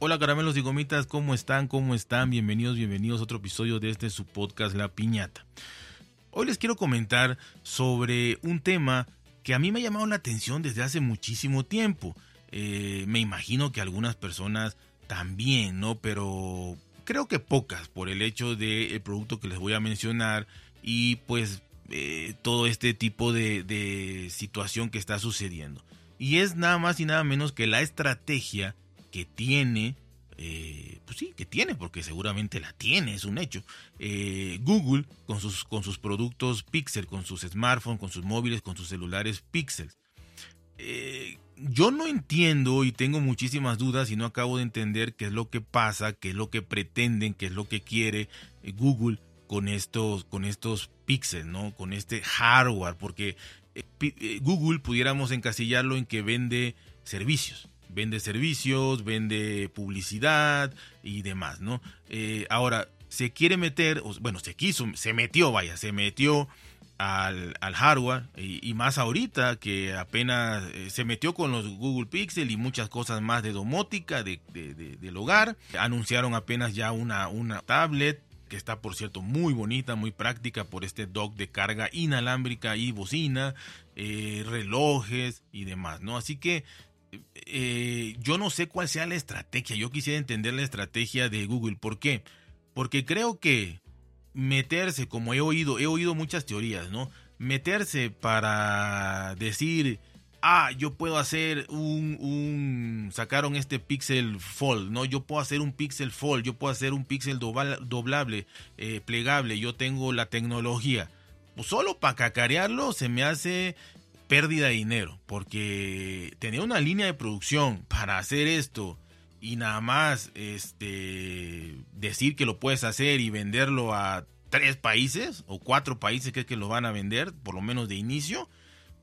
Hola caramelos y gomitas, ¿cómo están? ¿Cómo están? Bienvenidos, bienvenidos a otro episodio de este su podcast La Piñata. Hoy les quiero comentar sobre un tema que a mí me ha llamado la atención desde hace muchísimo tiempo. Eh, me imagino que algunas personas también, ¿no? Pero creo que pocas por el hecho del producto que les voy a mencionar y pues eh, todo este tipo de, de situación que está sucediendo. Y es nada más y nada menos que la estrategia que tiene, eh, pues sí, que tiene, porque seguramente la tiene, es un hecho. Eh, Google con sus, con sus productos Pixel, con sus smartphones, con sus móviles, con sus celulares Pixel. Eh, yo no entiendo y tengo muchísimas dudas y no acabo de entender qué es lo que pasa, qué es lo que pretenden, qué es lo que quiere Google con estos, con estos ¿no? Con este hardware, porque Google pudiéramos encasillarlo en que vende servicios vende servicios, vende publicidad y demás, ¿no? Eh, ahora, se quiere meter, bueno, se quiso, se metió, vaya, se metió al, hardware y, más ahorita que apenas eh, se metió con los Google Pixel y muchas cosas más de domótica de, del hogar. Anunciaron apenas ya una, una tablet que está por cierto muy bonita, muy práctica por este dock de carga inalámbrica y bocina, eh, relojes y demás, ¿no? Así que eh, yo no sé cuál sea la estrategia. Yo quisiera entender la estrategia de Google. ¿Por qué? Porque creo que meterse, como he oído, he oído muchas teorías, ¿no? Meterse para decir, ah, yo puedo hacer un, sacaron este Pixel Fold, ¿no? Yo puedo hacer un Pixel Fold, yo puedo hacer un Pixel doblable, eh, plegable, yo tengo la tecnología. Pues solo para cacarearlo se me hace pérdida de dinero, porque tener una línea de producción para hacer esto y nada más este decir que lo puedes hacer y venderlo a tres países o cuatro países que es que lo van a vender, por lo menos de inicio,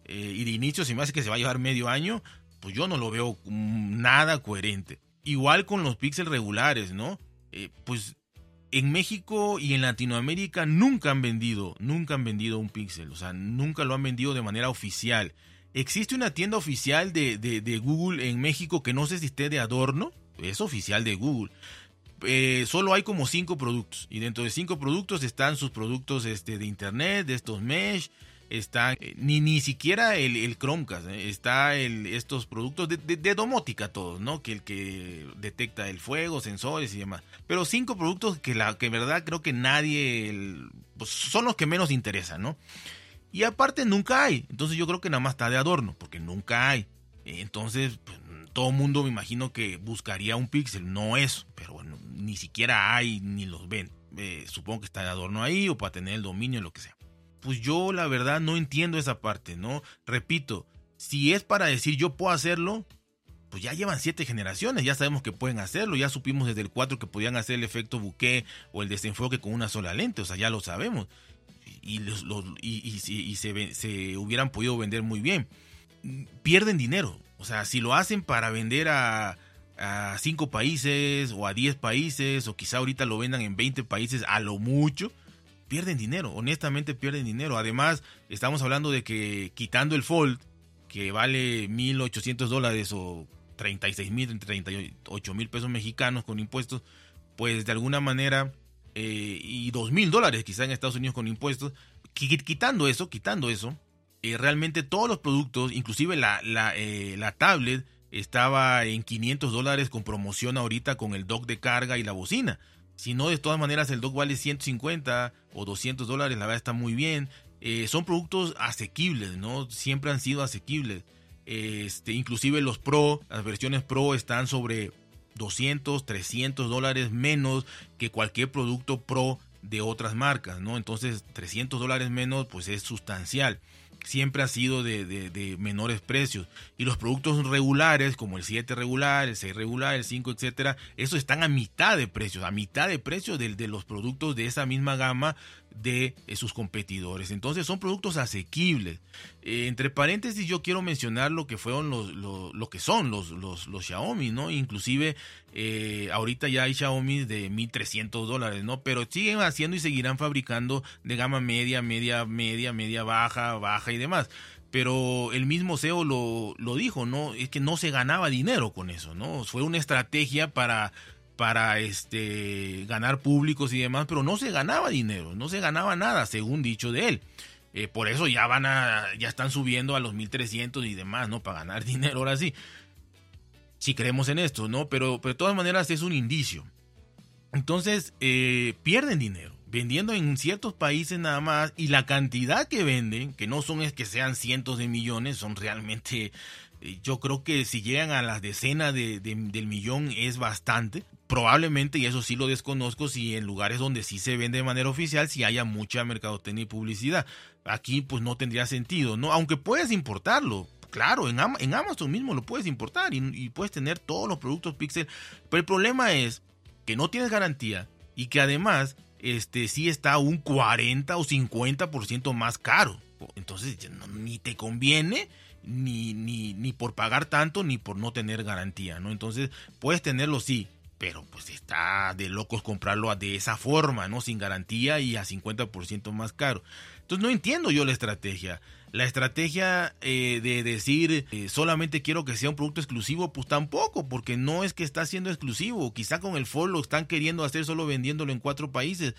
eh, y de inicio si me hace que se va a llevar medio año, pues yo no lo veo nada coherente. Igual con los píxeles regulares, ¿no? Eh, pues en México y en Latinoamérica nunca han vendido, nunca han vendido un Pixel, o sea, nunca lo han vendido de manera oficial. Existe una tienda oficial de, Google en México que no sé si esté de adorno, es oficial de Google. Eh, solo hay como cinco productos y dentro de cinco productos están sus productos este, de internet, de estos mesh, está eh, ni, ni siquiera el, el Chromecast, eh, está estos productos de, domótica todos, ¿no? Que el que detecta el fuego, sensores y demás. Pero cinco productos que la que verdad creo que nadie pues, son los que menos interesan, ¿no? Y aparte nunca hay, entonces yo creo que nada más está de adorno, porque nunca hay. Entonces, pues, todo mundo me imagino que buscaría un pixel, no eso, pero bueno, ni siquiera hay ni los ven. Eh, supongo que está de adorno ahí o para tener el dominio, lo que sea pues yo la verdad no entiendo esa parte, ¿no? Repito, si es para decir yo puedo hacerlo, pues ya llevan siete generaciones, ya sabemos que pueden hacerlo, ya supimos desde el 4 que podían hacer el efecto bouquet o el desenfoque con una sola lente, o sea, ya lo sabemos. Y, se, hubieran podido vender muy bien. Pierden dinero, o sea, si lo hacen para vender a, a cinco países o a 10 países, o quizá ahorita lo vendan en 20 países a lo mucho, pierden dinero, honestamente pierden dinero. Además, estamos hablando de que quitando el Fold, que vale 1.800 dólares o 36 mil, 38 mil pesos mexicanos con impuestos, pues de alguna manera, eh, y 2 mil dólares quizá en Estados Unidos con impuestos, quitando eso, quitando eso, eh, realmente todos los productos, inclusive la, la, eh, la tablet, estaba en 500 dólares con promoción ahorita con el dock de carga y la bocina. Si no, de todas maneras el dock vale 150 o 200 dólares, la verdad está muy bien. Eh, son productos asequibles, ¿no? Siempre han sido asequibles. Este, inclusive los Pro, las versiones Pro están sobre 200, 300 dólares menos que cualquier producto Pro de otras marcas, ¿no? Entonces 300 dólares menos pues es sustancial siempre ha sido de, menores precios. Y los productos regulares, como el 7 regular, el 6 regular, el 5, etcétera, esos están a mitad de precios, a mitad de precios de, de los productos de esa misma gama de eh, sus competidores. Entonces son productos asequibles. Eh, entre paréntesis yo quiero mencionar lo que fueron los, lo que son los, los, los, Xiaomi, ¿no? Inclusive eh, ahorita ya hay Xiaomi de 1300 dólares, ¿no? Pero siguen haciendo y seguirán fabricando de gama media, media, media, media baja, baja y demás. pero el mismo CEO lo, lo dijo, ¿no? Es que no se ganaba dinero con eso, ¿no? Fue una estrategia para para este ganar públicos y demás, pero no se ganaba dinero, no se ganaba nada, según dicho de él. Eh, por eso ya van a, ya están subiendo a los 1300 y demás, ¿no? Para ganar dinero ahora sí. Si creemos en esto, ¿no? Pero, pero de todas maneras es un indicio. Entonces, eh, pierden dinero vendiendo en ciertos países nada más y la cantidad que venden, que no son es que sean cientos de millones, son realmente, yo creo que si llegan a las decenas de, del millón es bastante. Probablemente, y eso sí lo desconozco, si en lugares donde sí se vende de manera oficial, si haya mucha mercadotecnia y publicidad. Aquí pues no tendría sentido, ¿no? Aunque puedes importarlo, claro, en, en Amazon mismo lo puedes importar y, y, puedes tener todos los productos Pixel. Pero el problema es que no tienes garantía y que además este sí está un 40 o 50% más caro. Entonces ni te conviene ni, ni, ni por pagar tanto ni por no tener garantía, ¿no? Entonces puedes tenerlo sí, pero pues está de locos comprarlo de esa forma, ¿no? Sin garantía y a 50% más caro. Entonces no entiendo yo la estrategia. La estrategia eh, de decir eh, solamente quiero que sea un producto exclusivo, pues tampoco, porque no es que está siendo exclusivo. Quizá con el Ford lo están queriendo hacer solo vendiéndolo en cuatro países,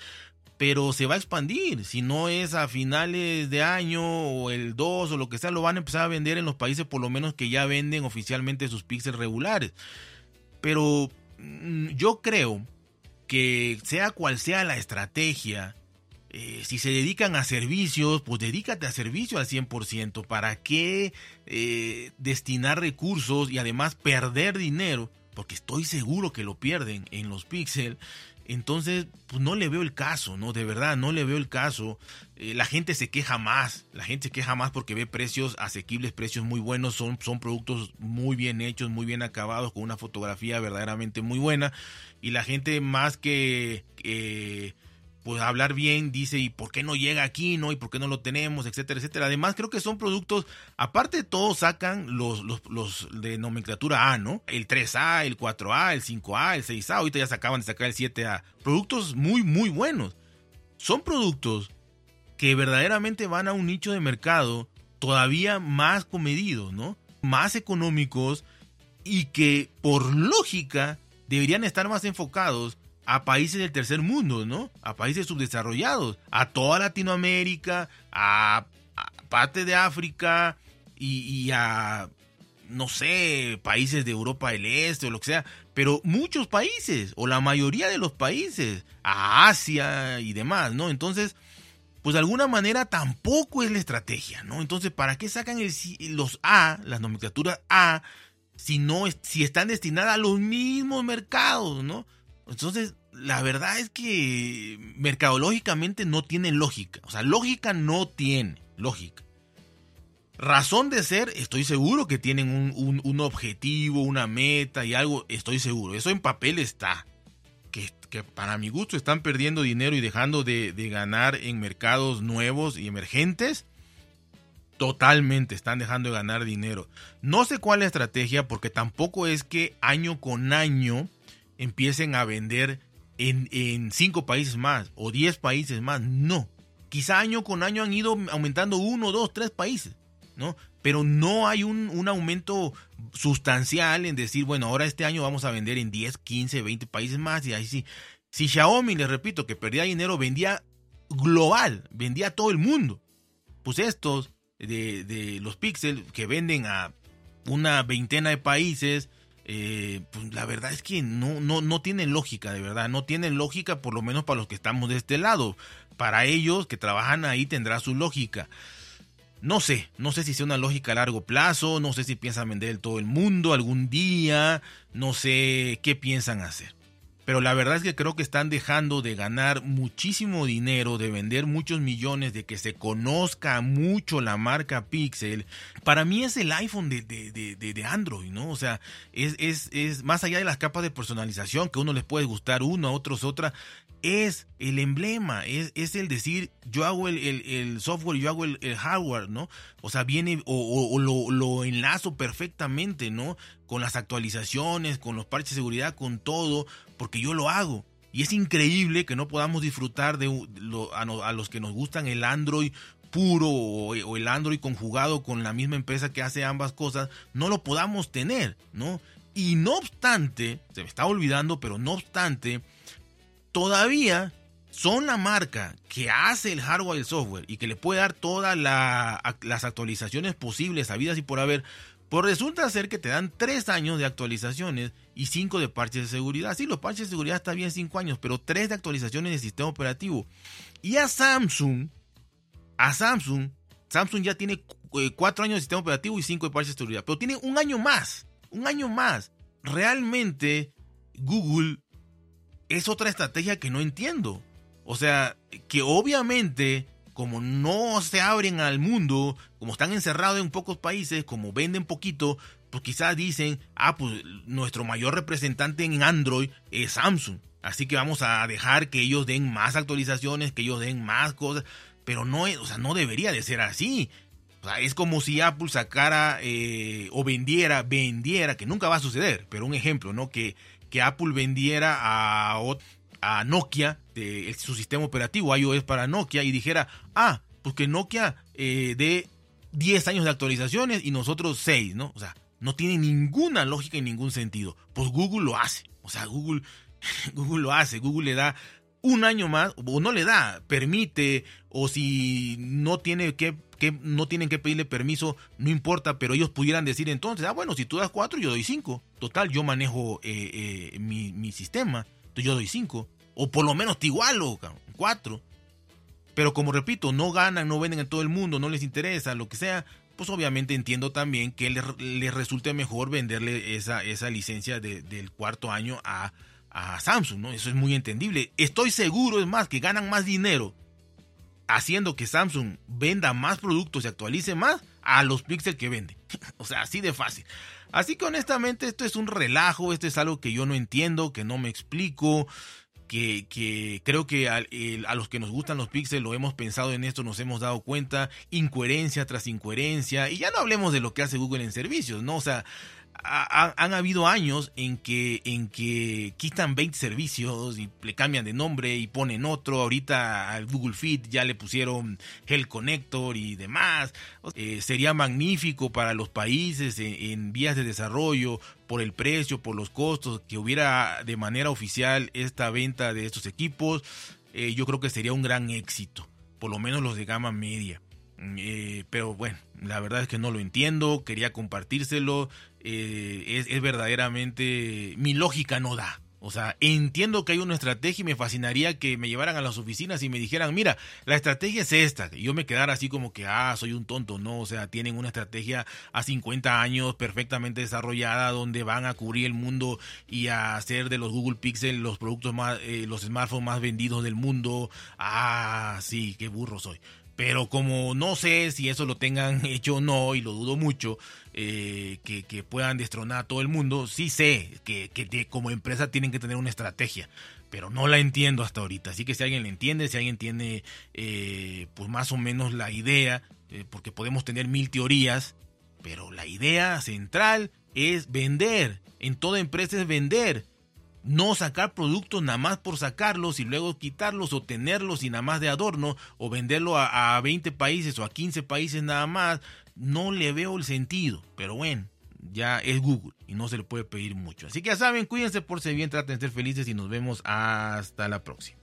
pero se va a expandir. Si no es a finales de año o el 2 o lo que sea, lo van a empezar a vender en los países por lo menos que ya venden oficialmente sus píxeles regulares. Pero mm, yo creo que sea cual sea la estrategia, eh, si se dedican a servicios, pues dedícate a servicio al 100%. ¿Para qué eh, destinar recursos y además perder dinero? Porque estoy seguro que lo pierden en los Pixel. Entonces, pues no le veo el caso, ¿no? De verdad, no le veo el caso. Eh, la gente se queja más, la gente se queja más porque ve precios asequibles, precios muy buenos, son, son productos muy bien hechos, muy bien acabados, con una fotografía verdaderamente muy buena. Y la gente más que pues hablar bien, dice, ¿y por qué no llega aquí, no? ¿Y por qué no lo tenemos? Etcétera, etcétera. Además, creo que son productos, aparte de todo, sacan los, los, de nomenclatura A, ¿no? El 3A, el 4A, el 5A, el 6A, ahorita ya se acaban de sacar el 7A. Productos muy, muy buenos. Son productos que verdaderamente van a un nicho de mercado todavía más comedido, ¿no? Más económicos y que por lógica deberían estar más enfocados a países del tercer mundo, ¿no? A países subdesarrollados, a toda Latinoamérica, a, parte de África y, a, no sé, países de Europa del Este o lo que sea, pero muchos países, o la mayoría de los países, a Asia y demás, ¿no? Entonces, pues de alguna manera tampoco es la estrategia, ¿no? Entonces, ¿para qué sacan los A, las nomenclaturas A, si, no, si están destinadas a los mismos mercados, ¿no? Entonces, la verdad es que mercadológicamente no tiene lógica. O sea, lógica no tiene, lógica. Razón de ser, estoy seguro que tienen un, objetivo, una meta y algo, estoy seguro. Eso en papel está. Que, que para mi gusto están perdiendo dinero y dejando de, de ganar en mercados nuevos y emergentes. Totalmente, están dejando de ganar dinero. No sé cuál es la estrategia porque tampoco es que año con año empiecen a vender en, cinco países más o diez países más. No. Quizá año con año han ido aumentando uno, dos, tres países, ¿no? Pero no hay un, un aumento sustancial en decir, bueno, ahora este año vamos a vender en 10, 15, 20 países más y ahí sí. Si Xiaomi, les repito, que perdía dinero, vendía global, vendía a todo el mundo. Pues estos de, de los Pixel que venden a una veintena de países, eh, pues la verdad es que no, no, no tienen lógica, de verdad, no tienen lógica por lo menos para los que estamos de este lado. Para ellos que trabajan ahí tendrá su lógica. No sé, no sé si sea una lógica a largo plazo, no sé si piensan vender todo el mundo algún día, no sé qué piensan hacer. Pero la verdad es que creo que están dejando de ganar muchísimo dinero, de vender muchos millones, de que se conozca mucho la marca Pixel. Para mí es el iPhone de, de, de, de Android, ¿no? O sea, es, es, es, más allá de las capas de personalización, que a uno les puede gustar uno, a otros otra, es el emblema, es, es el decir, yo hago el, el, software, yo hago el, hardware, ¿no? O sea, viene o, lo, lo, enlazo perfectamente, ¿no? Con las actualizaciones, con los parches de seguridad, con todo, porque yo lo hago. Y es increíble que no podamos disfrutar de a, los que nos gustan el Android puro o, el Android conjugado con la misma empresa que hace ambas cosas, no lo podamos tener, ¿no? Y no obstante, se me está olvidando, pero no obstante, todavía son la marca que hace el hardware y el software y que le puede dar todas las actualizaciones posibles, habidas y por haber, pues resulta ser que te dan tres años de actualizaciones y cinco de parches de seguridad. Sí, los parches de seguridad está bien cinco años, pero tres de actualizaciones de sistema operativo. Y a Samsung, a Samsung, Samsung ya tiene eh, cuatro años de sistema operativo y cinco de parches de seguridad, pero tiene un año más, un año más. Realmente Google es otra estrategia que no entiendo. O sea, que obviamente, como no se abren al mundo, como están encerrados en pocos países, como venden poquito, pues quizás dicen, ah, pues nuestro mayor representante en Android es Samsung. Así que vamos a dejar que ellos den más actualizaciones, que ellos den más cosas. Pero no, o sea, no debería de ser así. O sea, es como si Apple sacara eh, o vendiera, vendiera, que nunca va a suceder, pero un ejemplo, ¿no? Que, que Apple vendiera a, a Nokia de, su sistema operativo iOS para Nokia y dijera, ah, pues que Nokia eh, dé 10 años de actualizaciones y nosotros 6, ¿no? O sea, no tiene ninguna lógica y ningún sentido. Pues Google lo hace. O sea, Google, Google lo hace. Google le da un año más, o no le da, permite, o si no tiene que, que, no tienen que pedirle permiso, no importa, pero ellos pudieran decir entonces, ah, bueno, si tú das 4, yo doy 5. Total, yo manejo eh, eh, mi, mi sistema yo doy 5. O por lo menos te igualo, 4. Pero como repito, no ganan, no venden en todo el mundo, no les interesa, lo que sea, pues obviamente entiendo también que les, resulte mejor venderle esa, esa licencia del cuarto año a, a Samsung, ¿no? Eso es muy entendible. Estoy seguro, es más, que ganan más dinero haciendo que Samsung venda más productos y actualice más a los píxeles que vende. o sea, así de fácil. Así que honestamente esto es un relajo, esto es algo que yo no entiendo, que no me explico, que, que creo que a, a, los que nos gustan los píxeles lo hemos pensado en esto, nos hemos dado cuenta, incoherencia tras incoherencia, y ya no hablemos de lo que hace Google en servicios, ¿no? O sea, han habido años en que, quitan 20 servicios y le cambian de nombre y ponen otro. Ahorita al Google Fit ya le pusieron Hell Connector y demás. Eh, sería magnífico para los países en, vías de desarrollo por el precio, por los costos, que hubiera de manera oficial esta venta de estos equipos. Eh, yo creo que sería un gran éxito, por lo menos los de gama media. Eh, pero bueno, la verdad es que no lo entiendo, quería compartírselo, eh, es, verdaderamente, mi lógica no da. O sea, entiendo que hay una estrategia y me fascinaría que me llevaran a las oficinas y me dijeran, mira, la estrategia es esta. Y yo me quedara así como que, ah, soy un tonto, ¿no? O sea, tienen una estrategia a 50 años perfectamente desarrollada donde van a cubrir el mundo y a hacer de los Google Pixel los productos más, eh, los smartphones más vendidos del mundo. Ah, sí, qué burro soy. Pero como no sé si eso lo tengan hecho o no, y lo dudo mucho, eh, que, puedan destronar a todo el mundo, sí sé que, como empresa tienen que tener una estrategia, pero no la entiendo hasta ahorita. Así que si alguien la entiende, si alguien tiene eh, pues más o menos la idea, eh, porque podemos tener mil teorías, pero la idea central es vender. En toda empresa es vender no sacar productos nada más por sacarlos y luego quitarlos o tenerlos y nada más de adorno o venderlo a, a 20 países o a 15 países nada más, no le veo el sentido. Pero bueno, ya es Google y no se le puede pedir mucho. Así que ya saben, cuídense por ser bien, traten de ser felices y nos vemos hasta la próxima.